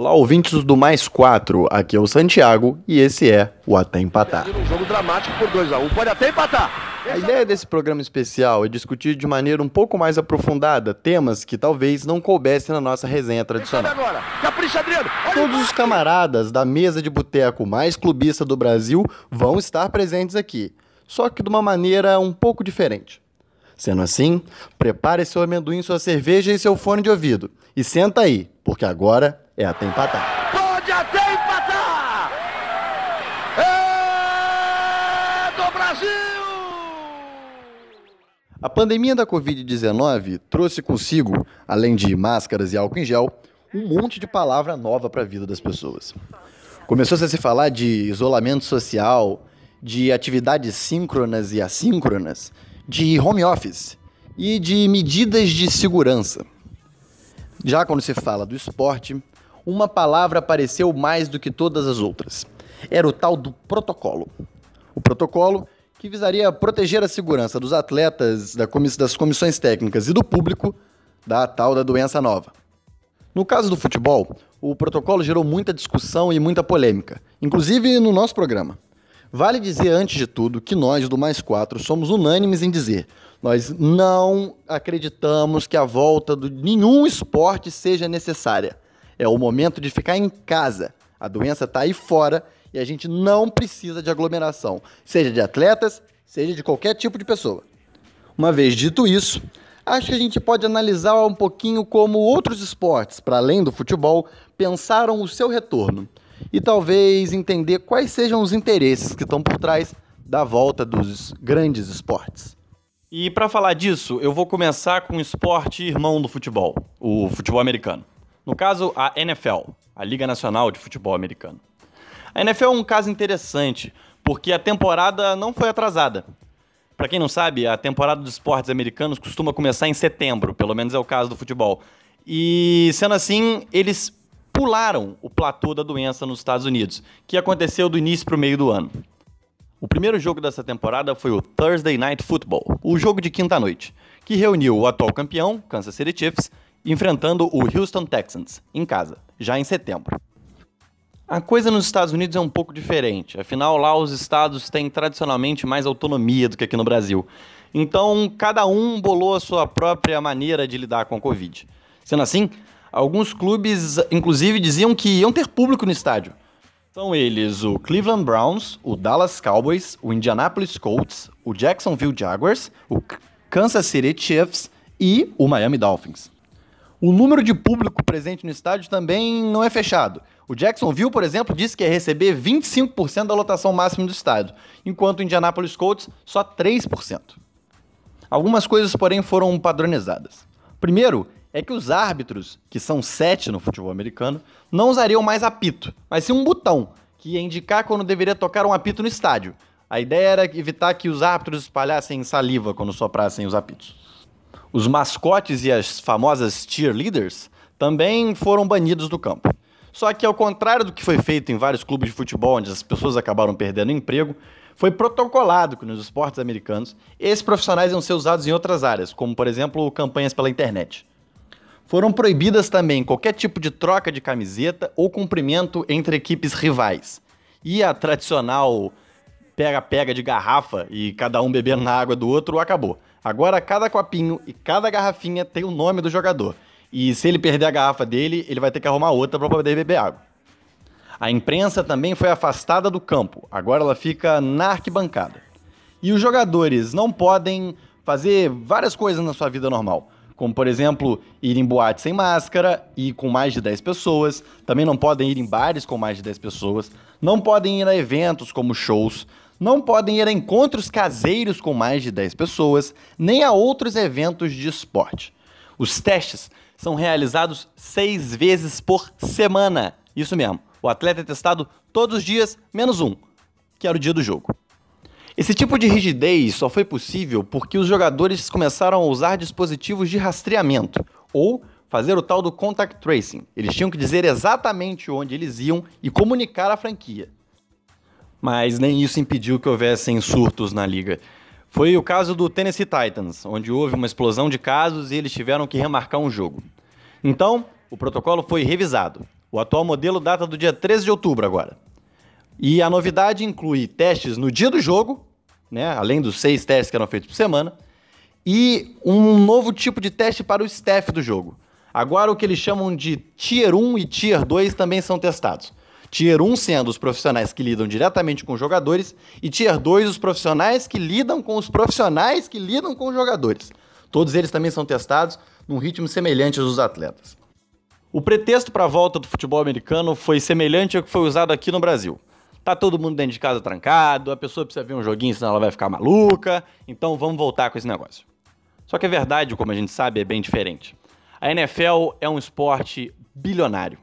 Olá, ouvintes do Mais 4. Aqui é o Santiago e esse é o Até Empatar. Um jogo dramático por 2 a 1 um. pode até empatar. A ideia desse programa especial é discutir de maneira um pouco mais aprofundada temas que talvez não coubessem na nossa resenha tradicional. Todos os camaradas da mesa de boteco mais clubista do Brasil vão estar presentes aqui, só que de uma maneira um pouco diferente. Sendo assim, prepare seu amendoim, sua cerveja e seu fone de ouvido. E senta aí, porque agora é até empatar. Pode até empatar! É do Brasil! A pandemia da Covid-19 trouxe consigo, além de máscaras e álcool em gel, um monte de palavra nova para a vida das pessoas. Começou-se a se falar de isolamento social, de atividades síncronas e assíncronas, de home office e de medidas de segurança. Já quando se fala do esporte, uma palavra apareceu mais do que todas as outras. Era o tal do protocolo. O protocolo que visaria proteger a segurança dos atletas, das comissões técnicas e do público da tal da doença nova. No caso do futebol, o protocolo gerou muita discussão e muita polêmica, inclusive no nosso programa. Vale dizer, antes de tudo, que nós do Mais Quatro somos unânimes em dizer: nós não acreditamos que a volta de nenhum esporte seja necessária. É o momento de ficar em casa. A doença está aí fora e a gente não precisa de aglomeração, seja de atletas, seja de qualquer tipo de pessoa. Uma vez dito isso, acho que a gente pode analisar um pouquinho como outros esportes, para além do futebol, pensaram o seu retorno e talvez entender quais sejam os interesses que estão por trás da volta dos grandes esportes. E para falar disso, eu vou começar com o esporte irmão do futebol, o futebol americano. No caso, a NFL, a Liga Nacional de Futebol Americano. A NFL é um caso interessante, porque a temporada não foi atrasada. Para quem não sabe, a temporada dos esportes americanos costuma começar em setembro, pelo menos é o caso do futebol. E sendo assim, eles pularam o platô da doença nos Estados Unidos, que aconteceu do início para o meio do ano. O primeiro jogo dessa temporada foi o Thursday Night Football, o jogo de quinta-noite, que reuniu o atual campeão, Kansas City Chiefs, enfrentando o Houston Texans, em casa, já em setembro. A coisa nos Estados Unidos é um pouco diferente, afinal lá os estados têm tradicionalmente mais autonomia do que aqui no Brasil. Então, cada um bolou a sua própria maneira de lidar com a Covid. Sendo assim, alguns clubes, inclusive, diziam que iam ter público no estádio. São eles o Cleveland Browns, o Dallas Cowboys, o Indianapolis Colts, o Jacksonville Jaguars, o Kansas City Chiefs e o Miami Dolphins. O número de público presente no estádio também não é fechado. O Jacksonville, por exemplo, disse que ia receber 25% da lotação máxima do estádio, enquanto o Indianapolis Colts só 3%. Algumas coisas, porém, foram padronizadas. Primeiro, é que os árbitros, que são sete no futebol americano, não usariam mais apito, mas sim um botão, que ia indicar quando deveria tocar um apito no estádio. A ideia era evitar que os árbitros espalhassem saliva quando soprassem os apitos. Os mascotes e as famosas cheerleaders também foram banidos do campo. Só que, ao contrário do que foi feito em vários clubes de futebol, onde as pessoas acabaram perdendo emprego, foi protocolado que nos esportes americanos esses profissionais iam ser usados em outras áreas, como, por exemplo, campanhas pela internet. Foram proibidas também qualquer tipo de troca de camiseta ou cumprimento entre equipes rivais. E a tradicional pega-pega de garrafa e cada um bebendo na água do outro acabou. Agora cada copinho e cada garrafinha tem o nome do jogador. E se ele perder a garrafa dele, ele vai ter que arrumar outra para poder beber água. A imprensa também foi afastada do campo. Agora ela fica na arquibancada. E os jogadores não podem fazer várias coisas na sua vida normal. Como, por exemplo, ir em boate sem máscara e com mais de 10 pessoas. Também não podem ir em bares com mais de 10 pessoas. Não podem ir a eventos como shows não podem ir a encontros caseiros com mais de 10 pessoas, nem a outros eventos de esporte. Os testes são realizados seis vezes por semana. Isso mesmo. O atleta é testado todos os dias, menos um, que era o dia do jogo. Esse tipo de rigidez só foi possível porque os jogadores começaram a usar dispositivos de rastreamento, ou fazer o tal do contact tracing. Eles tinham que dizer exatamente onde eles iam e comunicar à franquia mas nem isso impediu que houvessem surtos na liga. Foi o caso do Tennessee Titans, onde houve uma explosão de casos e eles tiveram que remarcar um jogo. Então, o protocolo foi revisado. O atual modelo data do dia 13 de outubro agora. E a novidade inclui testes no dia do jogo, né, além dos seis testes que eram feitos por semana, e um novo tipo de teste para o staff do jogo. Agora o que eles chamam de Tier 1 e Tier 2 também são testados. Tier 1 sendo os profissionais que lidam diretamente com jogadores e Tier 2 os profissionais que lidam com os profissionais que lidam com os jogadores. Todos eles também são testados num ritmo semelhante aos dos atletas. O pretexto para a volta do futebol americano foi semelhante ao que foi usado aqui no Brasil. Tá todo mundo dentro de casa trancado, a pessoa precisa ver um joguinho, senão ela vai ficar maluca, então vamos voltar com esse negócio. Só que a verdade, como a gente sabe, é bem diferente. A NFL é um esporte bilionário.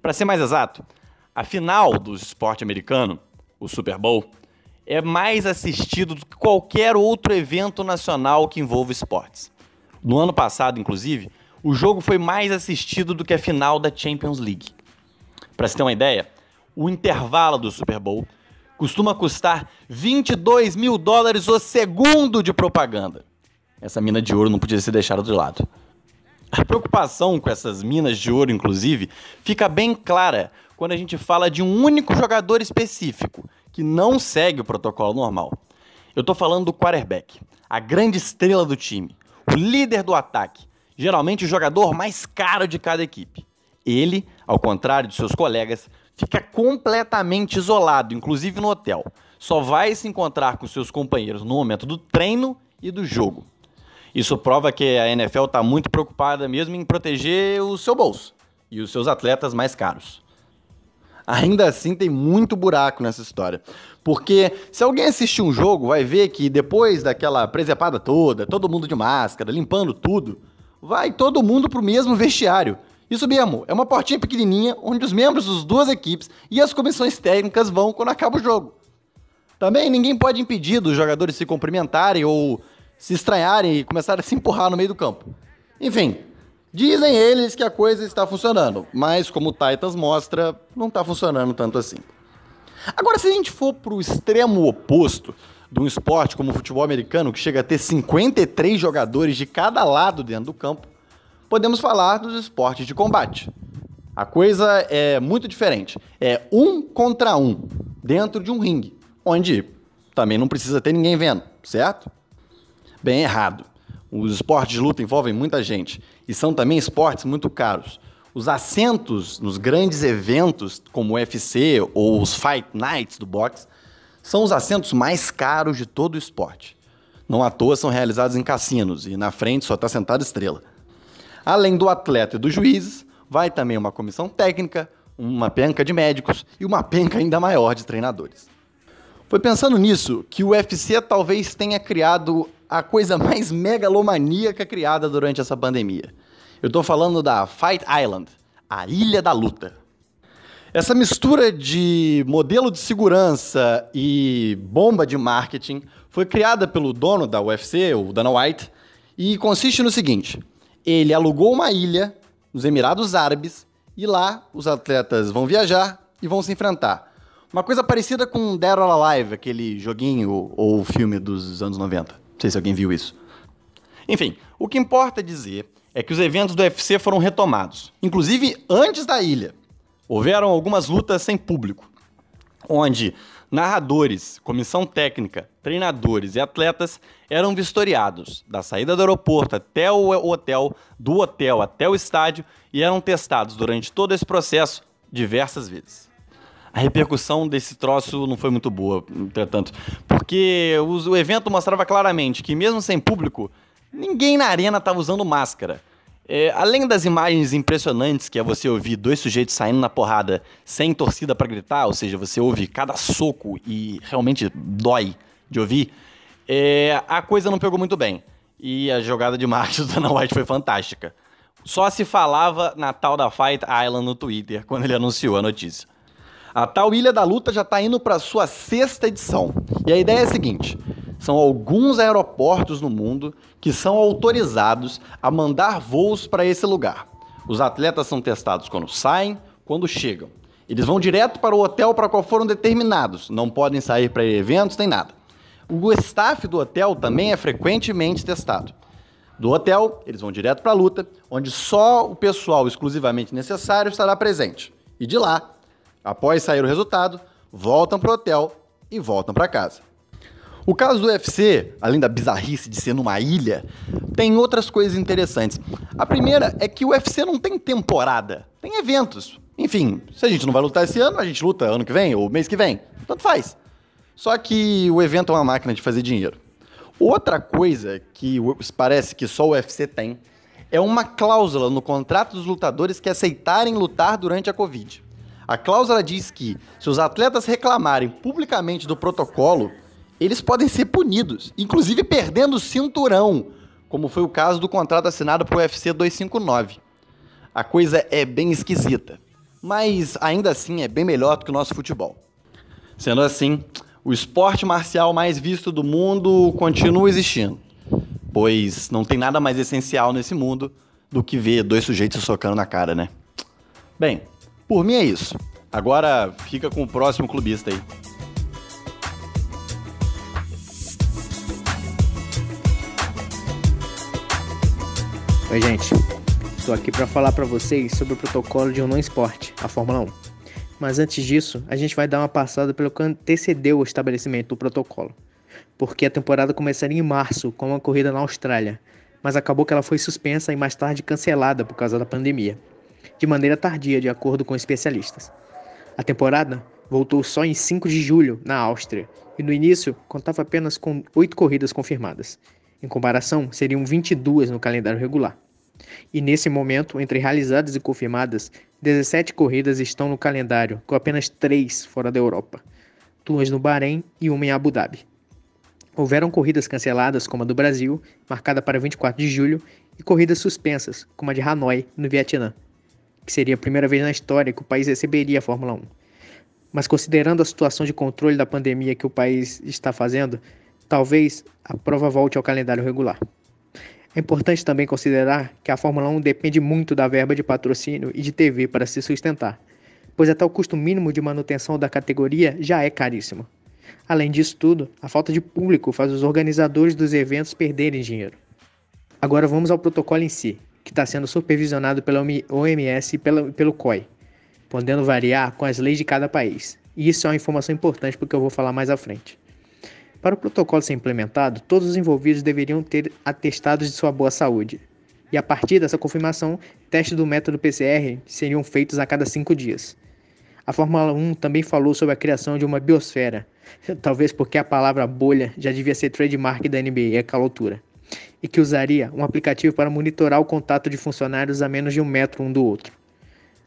Para ser mais exato, a final do esporte americano, o Super Bowl, é mais assistido do que qualquer outro evento nacional que envolva esportes. No ano passado, inclusive, o jogo foi mais assistido do que a final da Champions League. Para se ter uma ideia, o intervalo do Super Bowl costuma custar 22 mil dólares o segundo de propaganda. Essa mina de ouro não podia ser deixada de lado. A preocupação com essas minas de ouro, inclusive, fica bem clara quando a gente fala de um único jogador específico, que não segue o protocolo normal. Eu estou falando do quarterback, a grande estrela do time, o líder do ataque, geralmente o jogador mais caro de cada equipe. Ele, ao contrário de seus colegas, fica completamente isolado, inclusive no hotel. Só vai se encontrar com seus companheiros no momento do treino e do jogo. Isso prova que a NFL está muito preocupada mesmo em proteger o seu bolso e os seus atletas mais caros. Ainda assim, tem muito buraco nessa história. Porque se alguém assistir um jogo, vai ver que depois daquela presepada toda, todo mundo de máscara, limpando tudo, vai todo mundo pro mesmo vestiário. Isso mesmo, é uma portinha pequenininha onde os membros das duas equipes e as comissões técnicas vão quando acaba o jogo. Também ninguém pode impedir dos jogadores se cumprimentarem ou se estranharem e começarem a se empurrar no meio do campo. Enfim, dizem eles que a coisa está funcionando, mas como o Titans mostra, não está funcionando tanto assim. Agora, se a gente for para o extremo oposto de um esporte como o futebol americano, que chega a ter 53 jogadores de cada lado dentro do campo, podemos falar dos esportes de combate. A coisa é muito diferente. É um contra um, dentro de um ringue, onde também não precisa ter ninguém vendo, certo? Bem errado. Os esportes de luta envolvem muita gente e são também esportes muito caros. Os assentos nos grandes eventos, como o UFC ou os Fight Nights do boxe, são os assentos mais caros de todo o esporte. Não à toa são realizados em cassinos e na frente só está sentado estrela. Além do atleta e dos juízes, vai também uma comissão técnica, uma penca de médicos e uma penca ainda maior de treinadores. Foi pensando nisso que o UFC talvez tenha criado a coisa mais megalomaníaca criada durante essa pandemia. Eu estou falando da Fight Island, a Ilha da Luta. Essa mistura de modelo de segurança e bomba de marketing foi criada pelo dono da UFC, o Dana White, e consiste no seguinte: ele alugou uma ilha nos Emirados Árabes e lá os atletas vão viajar e vão se enfrentar. Uma coisa parecida com Dead or Alive, aquele joguinho ou filme dos anos 90. Sei se alguém viu isso. Enfim, o que importa dizer é que os eventos do UFC foram retomados, inclusive antes da ilha. Houveram algumas lutas sem público, onde narradores, comissão técnica, treinadores e atletas eram vistoriados da saída do aeroporto até o hotel, do hotel até o estádio e eram testados durante todo esse processo diversas vezes. A repercussão desse troço não foi muito boa, entretanto, porque o evento mostrava claramente que, mesmo sem público, ninguém na arena estava usando máscara. É, além das imagens impressionantes que é você ouvir dois sujeitos saindo na porrada sem torcida para gritar, ou seja, você ouve cada soco e realmente dói de ouvir, é, a coisa não pegou muito bem. E a jogada de marketing do Dana White foi fantástica. Só se falava na tal da Fight Island no Twitter quando ele anunciou a notícia. A tal Ilha da Luta já está indo para sua sexta edição. E a ideia é a seguinte: são alguns aeroportos no mundo que são autorizados a mandar voos para esse lugar. Os atletas são testados quando saem, quando chegam. Eles vão direto para o hotel para qual foram determinados, não podem sair para eventos nem nada. O staff do hotel também é frequentemente testado. Do hotel, eles vão direto para a luta, onde só o pessoal exclusivamente necessário estará presente. E de lá, após sair o resultado, voltam para o hotel e voltam para casa. O caso do UFC, além da bizarrice de ser numa ilha, tem outras coisas interessantes. A primeira é que o UFC não tem temporada, tem eventos. Enfim, se a gente não vai lutar esse ano, a gente luta ano que vem ou mês que vem. Tanto faz. Só que o evento é uma máquina de fazer dinheiro. Outra coisa que parece que só o UFC tem é uma cláusula no contrato dos lutadores que aceitarem lutar durante a Covid. A cláusula diz que, se os atletas reclamarem publicamente do protocolo, eles podem ser punidos, inclusive perdendo o cinturão, como foi o caso do contrato assinado para o UFC 259. A coisa é bem esquisita, mas ainda assim é bem melhor do que o nosso futebol. Sendo assim, o esporte marcial mais visto do mundo continua existindo, pois não tem nada mais essencial nesse mundo do que ver dois sujeitos socando na cara, né? Bem, por mim é isso. Agora fica com o próximo clubista aí. Oi, gente. Estou aqui para falar para vocês sobre o protocolo de um não esporte, a Fórmula 1. Mas antes disso, a gente vai dar uma passada pelo que antecedeu o estabelecimento do protocolo. Porque a temporada começaria em março com uma corrida na Austrália, mas acabou que ela foi suspensa e mais tarde cancelada por causa da pandemia, de maneira tardia, de acordo com especialistas. A temporada voltou só em 5 de julho, na Áustria, e no início contava apenas com 8 corridas confirmadas, em comparação, seriam 22 no calendário regular. E nesse momento, entre realizadas e confirmadas, 17 corridas estão no calendário, com apenas 3 fora da Europa, duas no Bahrein e uma em Abu Dhabi. Houveram corridas canceladas, como a do Brasil, marcada para 24 de julho, e corridas suspensas, como a de Hanoi, no Vietnã, que seria a primeira vez na história que o país receberia a Fórmula 1. Mas considerando a situação de controle da pandemia que o país está fazendo, talvez a prova volte ao calendário regular. É importante também considerar que a Fórmula 1 depende muito da verba de patrocínio e de TV para se sustentar, pois até o custo mínimo de manutenção da categoria já é caríssimo. Além disso tudo, a falta de público faz os organizadores dos eventos perderem dinheiro. Agora vamos ao protocolo em si, que está sendo supervisionado pela OMS e pela, pelo COI, podendo variar com as leis de cada país. E isso é uma informação importante porque eu vou falar mais à frente. Para o protocolo ser implementado, todos os envolvidos deveriam ter atestados de sua boa saúde. E a partir dessa confirmação, testes do método PCR seriam feitos a cada cinco dias. A Fórmula 1 também falou sobre a criação de uma biosfera, talvez porque a palavra bolha já devia ser trademark da NBA, é calotura, e que usaria um aplicativo para monitorar o contato de funcionários a menos de um metro um do outro.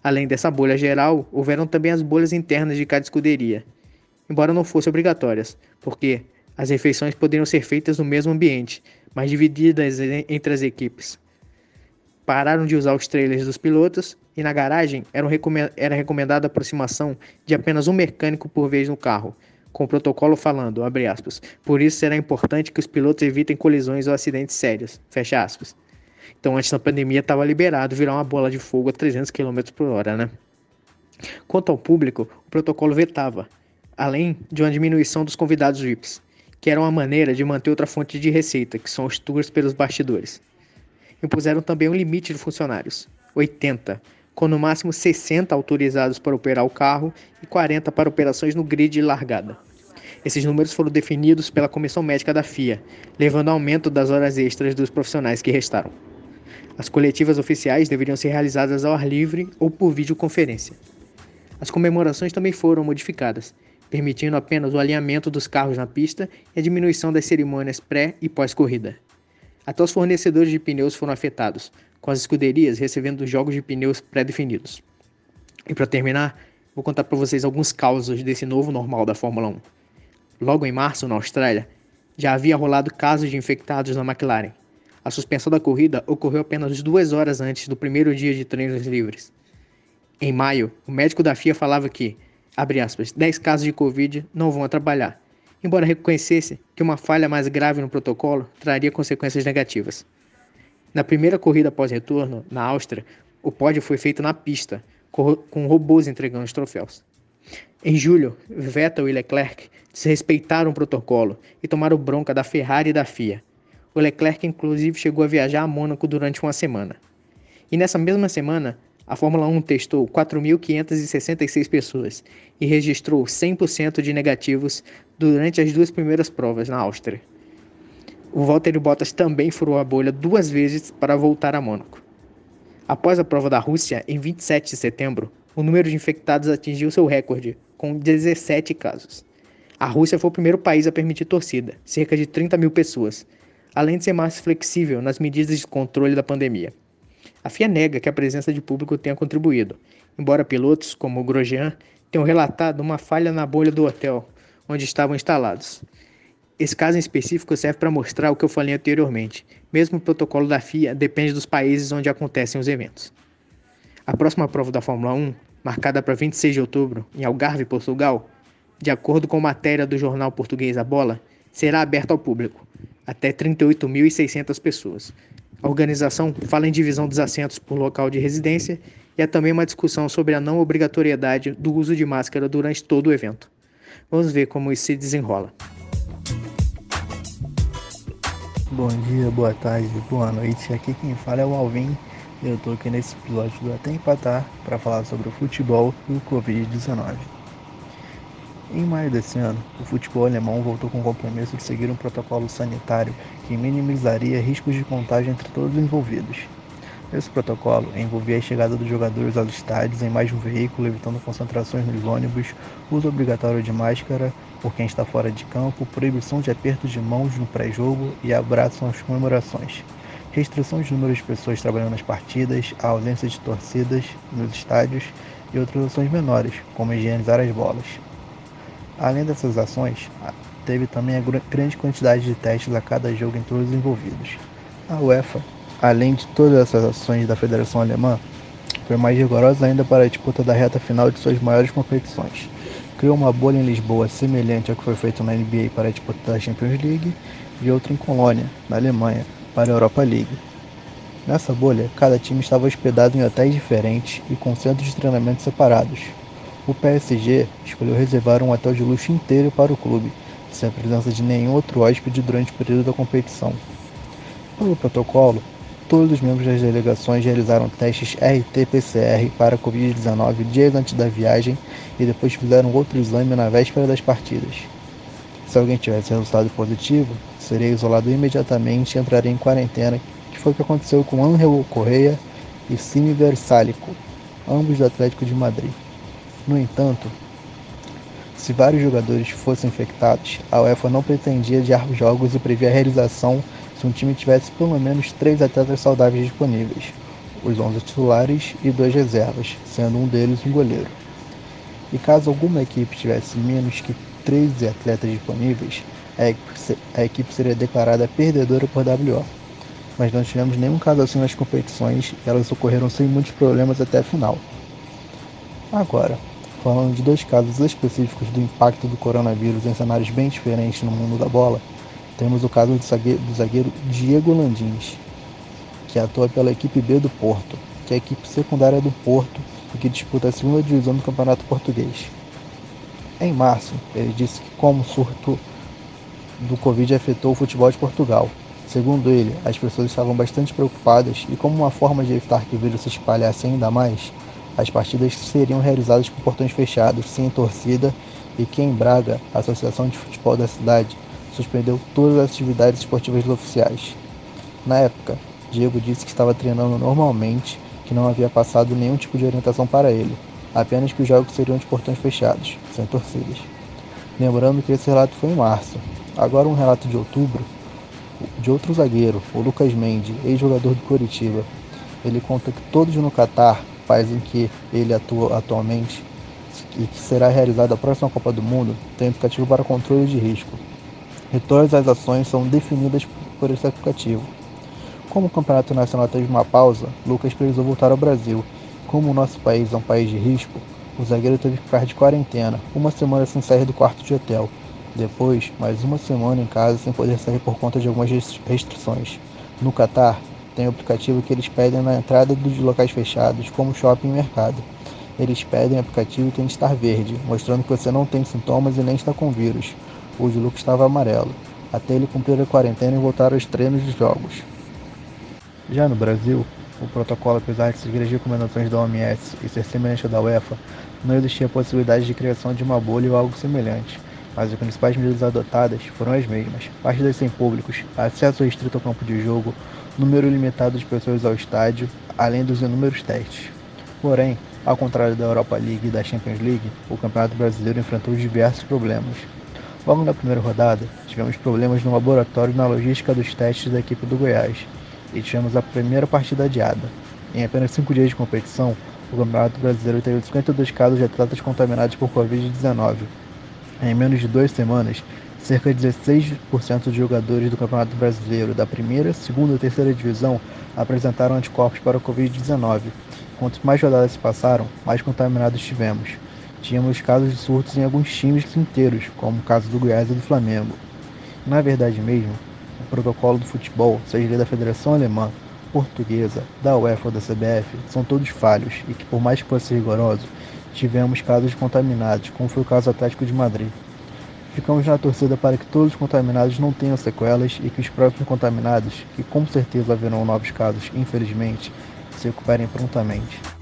Além dessa bolha geral, houveram também as bolhas internas de cada escuderia, embora não fossem obrigatórias, porque as refeições poderiam ser feitas no mesmo ambiente, mas divididas entre as equipes. Pararam de usar os trailers dos pilotos e na garagem era recomendada a aproximação de apenas um mecânico por vez no carro, com o protocolo falando, abre aspas, por isso será importante que os pilotos evitem colisões ou acidentes sérios, fecha aspas. Então antes da pandemia estava liberado virar uma bola de fogo a 300 km por hora, né? Quanto ao público, o protocolo vetava, além de uma diminuição dos convidados VIPs que era uma maneira de manter outra fonte de receita, que são os tours pelos bastidores. Impuseram também um limite de funcionários, 80, com no máximo 60 autorizados para operar o carro e 40 para operações no grid de largada. Esses números foram definidos pela comissão médica da FIA, levando ao aumento das horas extras dos profissionais que restaram. As coletivas oficiais deveriam ser realizadas ao ar livre ou por videoconferência. As comemorações também foram modificadas, permitindo apenas o alinhamento dos carros na pista e a diminuição das cerimônias pré e pós-corrida. Até os fornecedores de pneus foram afetados, com as escuderias recebendo jogos de pneus pré-definidos. E para terminar, vou contar para vocês alguns causos desse novo normal da Fórmula 1. Logo em março, na Austrália, já havia rolado casos de infectados na McLaren. A suspensão da corrida ocorreu apenas duas horas antes do primeiro dia de treinos livres. Em maio, o médico da FIA falava que abre aspas, 10 casos de Covid não vão trabalhar, embora reconhecesse que uma falha mais grave no protocolo traria consequências negativas. Na primeira corrida após retorno, na Áustria, o pódio foi feito na pista, com robôs entregando os troféus. Em julho, Vettel e Leclerc desrespeitaram o protocolo e tomaram bronca da Ferrari e da FIA. O Leclerc, inclusive, chegou a viajar a Mônaco durante uma semana. E nessa mesma semana, a Fórmula 1 testou 4.566 pessoas e registrou 100% de negativos durante as duas primeiras provas na Áustria. O Valtteri Bottas também furou a bolha duas vezes para voltar a Mônaco. Após a prova da Rússia, em 27 de setembro, o número de infectados atingiu seu recorde, com 17 casos. A Rússia foi o primeiro país a permitir torcida, cerca de 30 mil pessoas, além de ser mais flexível nas medidas de controle da pandemia. A FIA nega que a presença de público tenha contribuído, embora pilotos, como o Grosjean, tenham relatado uma falha na bolha do hotel onde estavam instalados. Esse caso em específico serve para mostrar o que eu falei anteriormente. Mesmo o protocolo da FIA depende dos países onde acontecem os eventos. A próxima prova da Fórmula 1, marcada para 26 de outubro, em Algarve, Portugal, de acordo com matéria do jornal português A Bola, será aberta ao público, até 38.600 pessoas, a organização fala em divisão dos assentos por local de residência e há também uma discussão sobre a não obrigatoriedade do uso de máscara durante todo o evento. Vamos ver como isso se desenrola. Bom dia, boa tarde, boa noite. Aqui quem fala é o Alvin. Eu tô aqui nesse episódio do Até Empatar para falar sobre o futebol e o Covid-19. Em maio desse ano, o futebol alemão voltou com o compromisso de seguir um protocolo sanitário que minimizaria riscos de contágio entre todos os envolvidos. Esse protocolo envolvia a chegada dos jogadores aos estádios em mais de um veículo, evitando concentrações nos ônibus, uso obrigatório de máscara por quem está fora de campo, proibição de aperto de mãos no pré-jogo e abraço às comemorações, restrição de número de pessoas trabalhando nas partidas, a ausência de torcidas nos estádios e outras ações menores, como higienizar as bolas. Além dessas ações, teve também a grande quantidade de testes a cada jogo em todos os envolvidos. A UEFA, além de todas essas ações da Federação Alemã, foi mais rigorosa ainda para a disputa da reta final de suas maiores competições. Criou uma bolha em Lisboa semelhante ao que foi feito na NBA para a disputa da Champions League e outra em Colônia, na Alemanha, para a Europa League. Nessa bolha, cada time estava hospedado em hotéis diferentes e com centros de treinamento separados, o PSG escolheu reservar um hotel de luxo inteiro para o clube, sem a presença de nenhum outro hóspede durante o período da competição. Pelo protocolo, todos os membros das delegações realizaram testes RT-PCR para a Covid-19 dias antes da viagem e depois fizeram outro exame na véspera das partidas. Se alguém tivesse resultado positivo, seria isolado imediatamente e entraria em quarentena, que foi o que aconteceu com Angel Correia e Simi Versálico, ambos do Atlético de Madrid. No entanto, se vários jogadores fossem infectados, a UEFA não pretendia adiar jogos e previa a realização se um time tivesse pelo menos três atletas saudáveis disponíveis, os 11 titulares e dois reservas, sendo um deles um goleiro. E caso alguma equipe tivesse menos que 13 atletas disponíveis, a equipe, seria declarada perdedora por WO. Mas não tivemos nenhum caso assim nas competições e elas ocorreram sem muitos problemas até a final. Agora, falando de dois casos específicos do impacto do coronavírus em cenários bem diferentes no mundo da bola, temos o caso do zagueiro, do zagueiro Diego Landins, que atua pela equipe B do Porto, que é a equipe secundária do Porto e que disputa a segunda divisão do Campeonato Português. Em março, ele disse que como o surto do Covid afetou o futebol de Portugal. Segundo ele, as pessoas estavam bastante preocupadas e como uma forma de evitar que o vírus se espalhasse ainda mais, as partidas seriam realizadas por portões fechados, sem torcida, e que em Braga, a Associação de Futebol da cidade, suspendeu todas as atividades esportivas oficiais. Na época, Diego disse que estava treinando normalmente, que não havia passado nenhum tipo de orientação para ele, apenas que os jogos seriam de portões fechados, sem torcidas. Lembrando que esse relato foi em março. Agora um relato de outubro, de outro zagueiro, o Lucas Mendes, ex-jogador do Coritiba. Ele conta que todos no Catar país em que ele atua atualmente e que será realizada a próxima Copa do Mundo, tem aplicativo para controle de risco. E todas as ações são definidas por esse aplicativo. Como o Campeonato Nacional teve uma pausa, Lucas precisou voltar ao Brasil. Como o nosso país é um país de risco, o zagueiro teve que ficar de quarentena, uma semana sem sair do quarto de hotel. Depois, mais uma semana em casa sem poder sair por conta de algumas restrições. No Catar, tem um aplicativo que eles pedem na entrada dos locais fechados, como shopping e mercado. Eles pedem o aplicativo e tem que estar verde, mostrando que você não tem sintomas e nem está com vírus. O de Luke estava amarelo. até ele cumprir a quarentena e voltar aos treinos de jogos. Já no Brasil, o protocolo, apesar de seguir as recomendações da OMS e ser semelhante ao da UEFA, não existia a possibilidade de criação de uma bolha ou algo semelhante, mas as principais medidas adotadas foram as mesmas: partidas sem públicos, acesso restrito ao campo de jogo, número limitado de pessoas ao estádio, além dos inúmeros testes. Porém, ao contrário da Europa League e da Champions League, o Campeonato Brasileiro enfrentou diversos problemas. Logo na primeira rodada, tivemos problemas no laboratório e na logística dos testes da equipe do Goiás, e tivemos a primeira partida adiada. Em apenas cinco dias de competição, o Campeonato Brasileiro teve 52 casos de atletas contaminados por Covid-19. Em menos de duas semanas, cerca de 16% dos jogadores do Campeonato Brasileiro da primeira, segunda e terceira divisão apresentaram anticorpos para o Covid-19. Quanto mais rodadas se passaram, mais contaminados tivemos. Tínhamos casos de surtos em alguns times inteiros, como o caso do Goiás e do Flamengo. Na verdade mesmo, o protocolo do futebol, seja da Federação Alemã, Portuguesa, da UEFA ou da CBF, são todos falhos e que, por mais que fosse rigoroso, tivemos casos contaminados, como foi o caso Atlético de Madrid. Ficamos na torcida para que todos os contaminados não tenham sequelas e que os próprios contaminados, que com certeza haverão novos casos, infelizmente, se recuperem prontamente.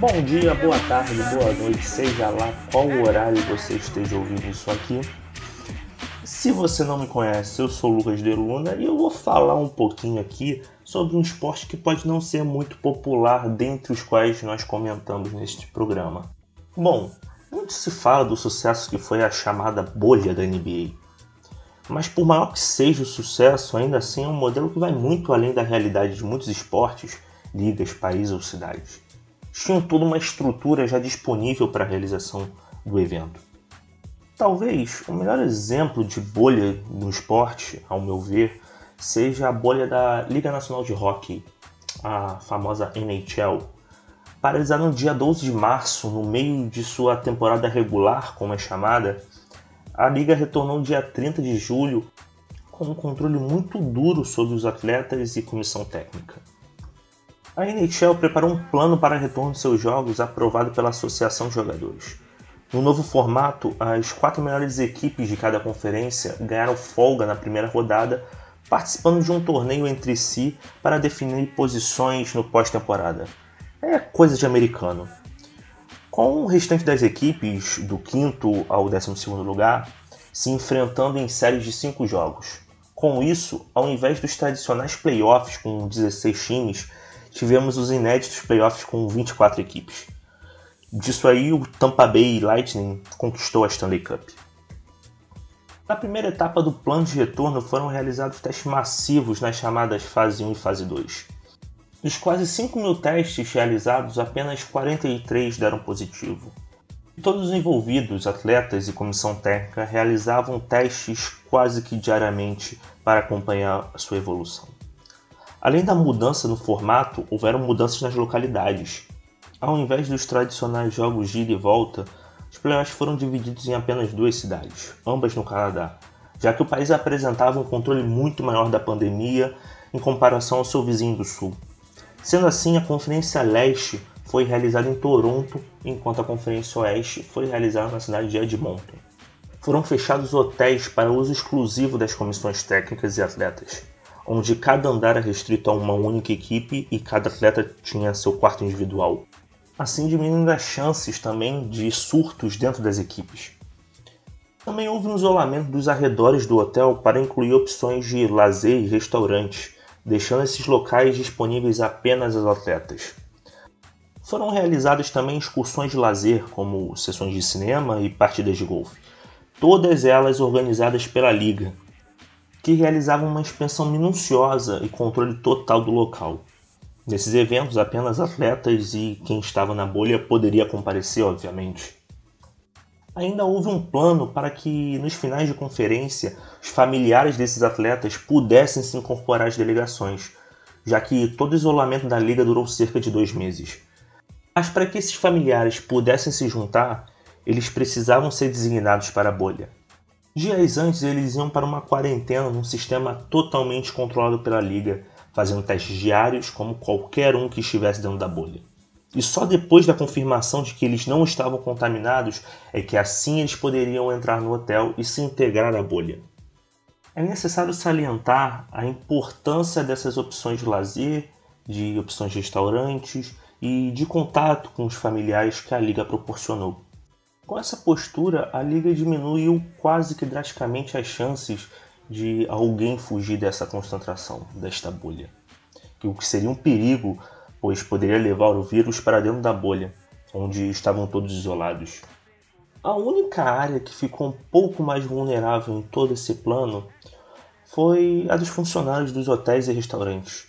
Bom dia, boa tarde, boa noite, seja lá qual horário você esteja ouvindo isso aqui. Se você não me conhece, eu sou Lucas de Luna e eu vou falar um pouquinho aqui sobre um esporte que pode não ser muito popular dentre os quais nós comentamos neste programa. Bom, muito se fala do sucesso que foi a chamada bolha da NBA. Mas por maior que seja o sucesso, ainda assim é um modelo que vai muito além da realidade de muitos esportes, ligas, países ou cidades tinham toda uma estrutura já disponível para a realização do evento. Talvez o melhor exemplo de bolha no esporte, ao meu ver, seja a bolha da Liga Nacional de Hockey, a famosa NHL. Paralisada no dia 12 de março, no meio de sua temporada regular, como é chamada, a liga retornou no dia 30 de julho com um controle muito duro sobre os atletas e comissão técnica. A NHL preparou um plano para retorno de seus jogos aprovado pela Associação de Jogadores. No novo formato, as quatro melhores equipes de cada conferência ganharam folga na primeira rodada, participando de um torneio entre si para definir posições no pós-temporada. É coisa de americano. Com o restante das equipes, do quinto ao décimo segundo lugar, se enfrentando em séries de cinco jogos. Com isso, ao invés dos tradicionais playoffs com 16 times, tivemos os inéditos playoffs com 24 equipes. Disso aí, o Tampa Bay Lightning conquistou a Stanley Cup. Na primeira etapa do plano de retorno foram realizados testes massivos nas chamadas fase 1 e fase 2. Dos quase 5 mil testes realizados, apenas 43 deram positivo. Todos os envolvidos, atletas e comissão técnica, realizavam testes quase que diariamente para acompanhar a sua evolução. Além da mudança no formato, houveram mudanças nas localidades. Ao invés dos tradicionais jogos de ida e volta, os playoffs foram divididos em apenas duas cidades, ambas no Canadá, já que o país apresentava um controle muito maior da pandemia em comparação ao seu vizinho do sul. Sendo assim, a Conferência Leste foi realizada em Toronto, enquanto a Conferência Oeste foi realizada na cidade de Edmonton. Foram fechados hotéis para uso exclusivo das comissões técnicas e atletas onde cada andar era restrito a uma única equipe e cada atleta tinha seu quarto individual, assim diminuindo as chances também de surtos dentro das equipes. Também houve um isolamento dos arredores do hotel para incluir opções de lazer e restaurantes, deixando esses locais disponíveis apenas aos atletas. Foram realizadas também excursões de lazer, como sessões de cinema e partidas de golfe, todas elas organizadas pela liga, que realizavam uma inspeção minuciosa e controle total do local. Nesses eventos, apenas atletas e quem estava na bolha poderia comparecer, obviamente. Ainda houve um plano para que, nos finais de conferência, os familiares desses atletas pudessem se incorporar às delegações, já que todo o isolamento da liga durou cerca de dois meses. Mas para que esses familiares pudessem se juntar, eles precisavam ser designados para a bolha. Dias antes, eles iam para uma quarentena num sistema totalmente controlado pela liga, fazendo testes diários como qualquer um que estivesse dentro da bolha. E só depois da confirmação de que eles não estavam contaminados é que assim eles poderiam entrar no hotel e se integrar à bolha. É necessário salientar a importância dessas opções de lazer, de opções de restaurantes e de contato com os familiares que a Liga proporcionou. Com essa postura, a Liga diminuiu quase que drasticamente as chances de alguém fugir dessa concentração, desta bolha. O que seria um perigo, pois poderia levar o vírus para dentro da bolha, onde estavam todos isolados. A única área que ficou um pouco mais vulnerável em todo esse plano foi a dos funcionários dos hotéis e restaurantes,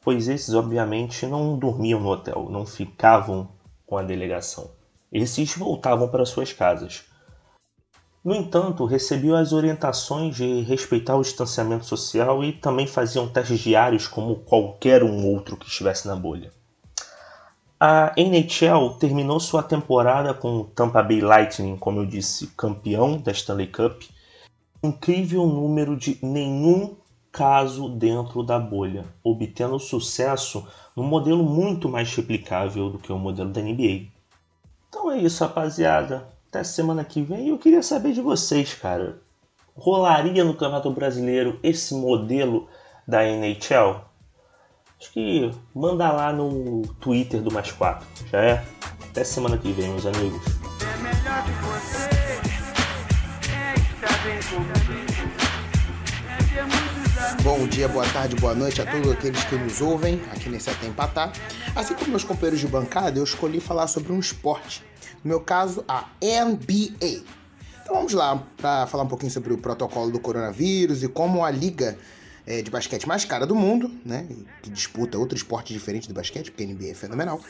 pois esses obviamente não dormiam no hotel, não ficavam com a delegação. Esses voltavam para suas casas. No entanto, recebiam as orientações de respeitar o distanciamento social e também faziam testes diários como qualquer um outro que estivesse na bolha. A NHL terminou sua temporada com o Tampa Bay Lightning, como eu disse, campeão da Stanley Cup, incrível número de nenhum caso dentro da bolha, obtendo sucesso num modelo muito mais replicável do que o modelo da NBA. Então é isso, rapaziada. Até semana que vem. Eu queria saber de vocês, cara. Rolaria no Campeonato Brasileiro esse modelo da NHL? Acho que manda lá no Twitter do Mais 4. Já é? Até semana que vem, meus amigos. Bom dia, boa tarde, boa noite a todos aqueles que nos ouvem aqui nesse Até Empatar. Assim como meus companheiros de bancada, eu escolhi falar sobre um esporte. No meu caso, a NBA. Então vamos lá para falar um pouquinho sobre o protocolo do coronavírus e como a liga é, de basquete mais cara do mundo, né, que disputa outro esporte diferente do basquete, porque a NBA é fenomenal,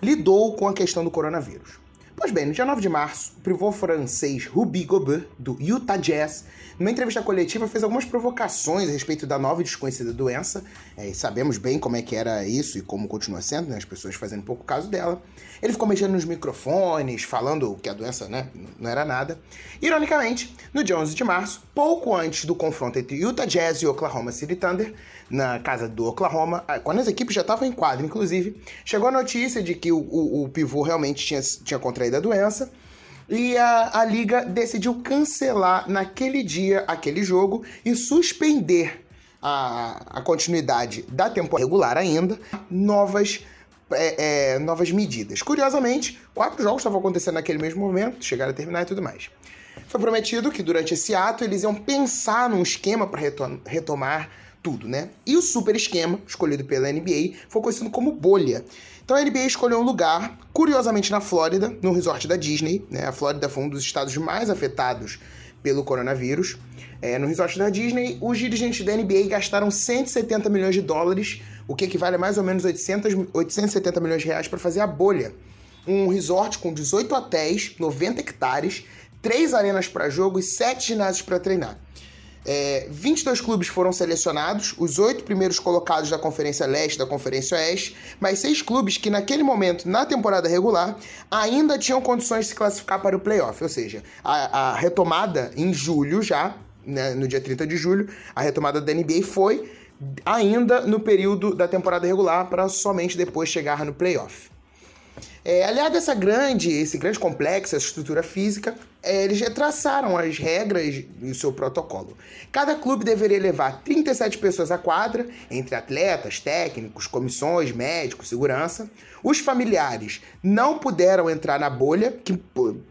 lidou com a questão do coronavírus. Pois bem, no dia 9 de março, o pivô francês Ruby Gobert, do Utah Jazz, numa entrevista coletiva fez algumas provocações a respeito da nova e desconhecida doença, é, e sabemos bem como é que era isso e como continua sendo, né, as pessoas fazendo pouco caso dela. Ele ficou mexendo nos microfones, falando que a doença né, não era nada. Ironicamente, no dia 11 de março, pouco antes do confronto entre Utah Jazz e Oklahoma City Thunder, na casa do Oklahoma, ah, quando as equipes já estavam em quadro, inclusive, chegou a notícia de que o, o, o pivô realmente tinha, tinha contraído a doença. E a, a liga decidiu cancelar naquele dia aquele jogo e suspender a, a continuidade da temporada regular ainda, novas é, é, novas medidas. Curiosamente, quatro jogos estavam acontecendo naquele mesmo momento, chegaram a terminar e tudo mais. Foi prometido que durante esse ato eles iam pensar num esquema para retomar tudo, né? E o super esquema, escolhido pela NBA, foi conhecido como bolha. Então a NBA escolheu um lugar, curiosamente na Flórida, no resort da Disney, né? A Flórida foi um dos estados mais afetados pelo coronavírus. É, no resort da Disney, os dirigentes da NBA gastaram 170 milhões de dólares, o que equivale a mais ou menos 800, 870 milhões de reais para fazer a bolha. Um resort com 18 hotéis, 90 hectares, 3 arenas para jogo e 7 ginásios para treinar. É, 22 clubes foram selecionados, os oito primeiros colocados da Conferência Leste e da Conferência Oeste, mas seis clubes que naquele momento, na temporada regular, ainda tinham condições de se classificar para o playoff. Ou seja, a, a retomada em julho já, né, no dia 30 de julho, a retomada da NBA foi ainda no período da temporada regular para somente depois chegar no playoff. É, aliado a essa grande, esse grande complexo, essa estrutura física, eles retraçaram as regras e o seu protocolo. Cada clube deveria levar 37 pessoas à quadra, entre atletas, técnicos, comissões, médicos, segurança. Os familiares não puderam entrar na bolha, que,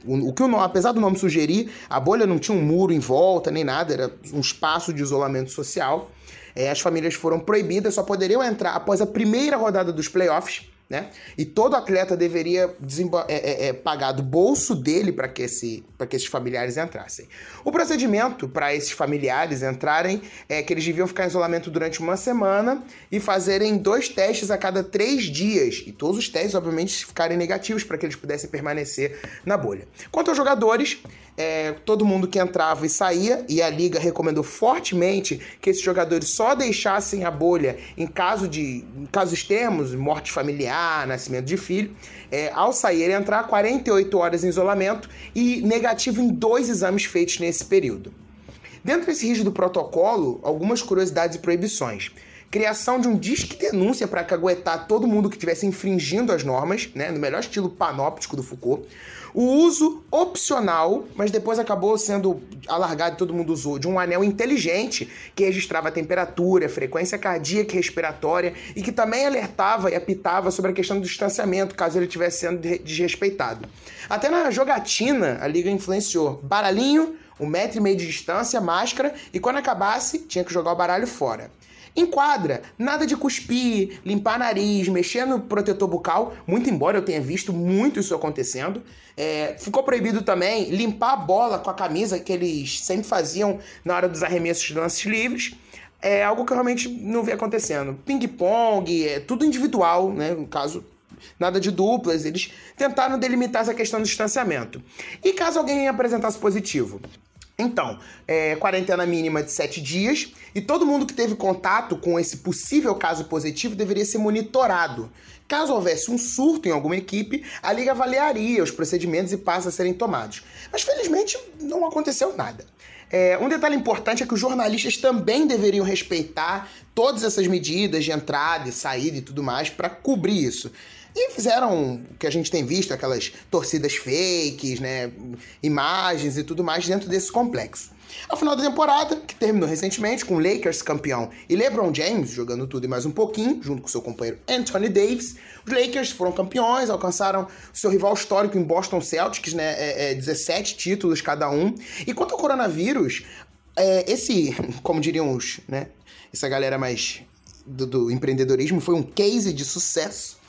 o que o nome, apesar do nome sugerir, a bolha não tinha um muro em volta nem nada, era um espaço de isolamento social. É, as famílias foram proibidas, só poderiam entrar após a primeira rodada dos playoffs né? E todo atleta deveria é, é, é, pagar do bolso dele para que, esse, que esses familiares entrassem. O procedimento para esses familiares entrarem é que eles deviam ficar em isolamento durante uma semana e fazerem dois testes a cada três dias. E todos os testes, obviamente, ficarem negativos para que eles pudessem permanecer na bolha. Quanto aos jogadores, é, todo mundo que entrava e saía, e a liga recomendou fortemente que esses jogadores só deixassem a bolha em caso de em casos extremos, morte familiar, nascimento de filho, é, ao sair e entrar 48 horas em isolamento e negativo em dois exames feitos nesse período. Dentro desse rígido protocolo, algumas curiosidades e proibições. Criação de um disque denúncia para caguetar todo mundo que estivesse infringindo as normas, né, no melhor estilo panóptico do Foucault. O uso opcional, mas depois acabou sendo alargado e todo mundo usou, de um anel inteligente que registrava a temperatura, frequência cardíaca e respiratória e que também alertava e apitava sobre a questão do distanciamento, caso ele estivesse sendo desrespeitado. Até na jogatina, a liga influenciou baralhinho, um metro e meio de distância, máscara e quando acabasse, tinha que jogar o baralho fora. Enquadra, nada de cuspir, limpar nariz, mexer no protetor bucal, muito embora eu tenha visto muito isso acontecendo. É, ficou proibido também limpar a bola com a camisa que eles sempre faziam na hora dos arremessos de lances livres. É algo que eu realmente não vi acontecendo. Ping-pong, é tudo individual, né? No caso, nada de duplas. Eles tentaram delimitar essa questão do distanciamento. E caso alguém apresentasse positivo? Então, é, quarentena mínima de sete dias e todo mundo que teve contato com esse possível caso positivo deveria ser monitorado. Caso houvesse um surto em alguma equipe, a liga avaliaria os procedimentos e passos a serem tomados. Mas felizmente não aconteceu nada. É, um detalhe importante é que os jornalistas também deveriam respeitar todas essas medidas de entrada e saída e tudo mais para cobrir isso. E fizeram o que a gente tem visto, aquelas torcidas fakes, né? Imagens e tudo mais dentro desse complexo. Ao final da temporada, que terminou recentemente com Lakers campeão e LeBron James jogando tudo e mais um pouquinho, junto com seu companheiro Anthony Davis, os Lakers foram campeões, alcançaram seu rival histórico em Boston Celtics, né? É, é 17 títulos cada um. E quanto ao coronavírus, é, esse, como diriam os, né? Essa galera mais do, do empreendedorismo foi um case de sucesso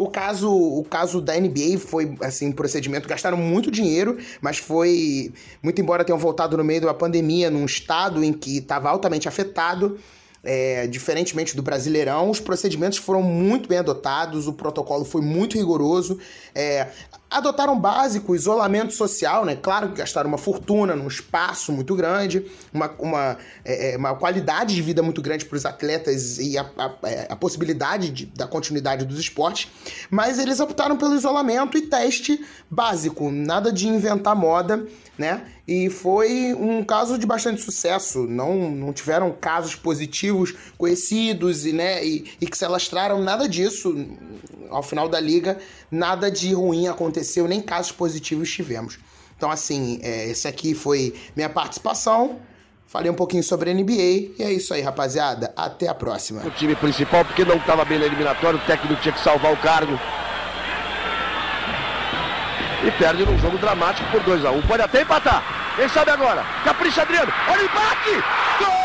o caso, o caso da NBA foi assim, um procedimento, gastaram muito dinheiro, mas foi muito embora tenham voltado no meio da pandemia num estado em que estava altamente afetado, é, diferentemente do Brasileirão, os procedimentos foram muito bem adotados, o protocolo foi muito rigoroso. É, adotaram básico, isolamento social, né? Claro que gastaram uma fortuna num espaço muito grande, uma, uma, é, é uma qualidade de vida muito grande para os atletas e a, a, é, a possibilidade de, da continuidade dos esportes, mas eles optaram pelo isolamento e teste básico, nada de inventar moda, né? E foi um caso de bastante sucesso, não, não tiveram casos positivos conhecidos e, né, e, e que se alastraram, nada disso. Ao final da liga, nada de ruim aconteceu, nem casos positivos tivemos. Então, assim, é, esse aqui foi minha participação. Falei um pouquinho sobre a NBA e é isso aí, rapaziada. Até a próxima. O time principal, porque não estava bem na eliminatória, o técnico tinha que salvar o cargo. E perde num jogo dramático por 2 a 1 um. Pode até empatar. Quem sabe agora? Capricha Adriano. Olha o empate!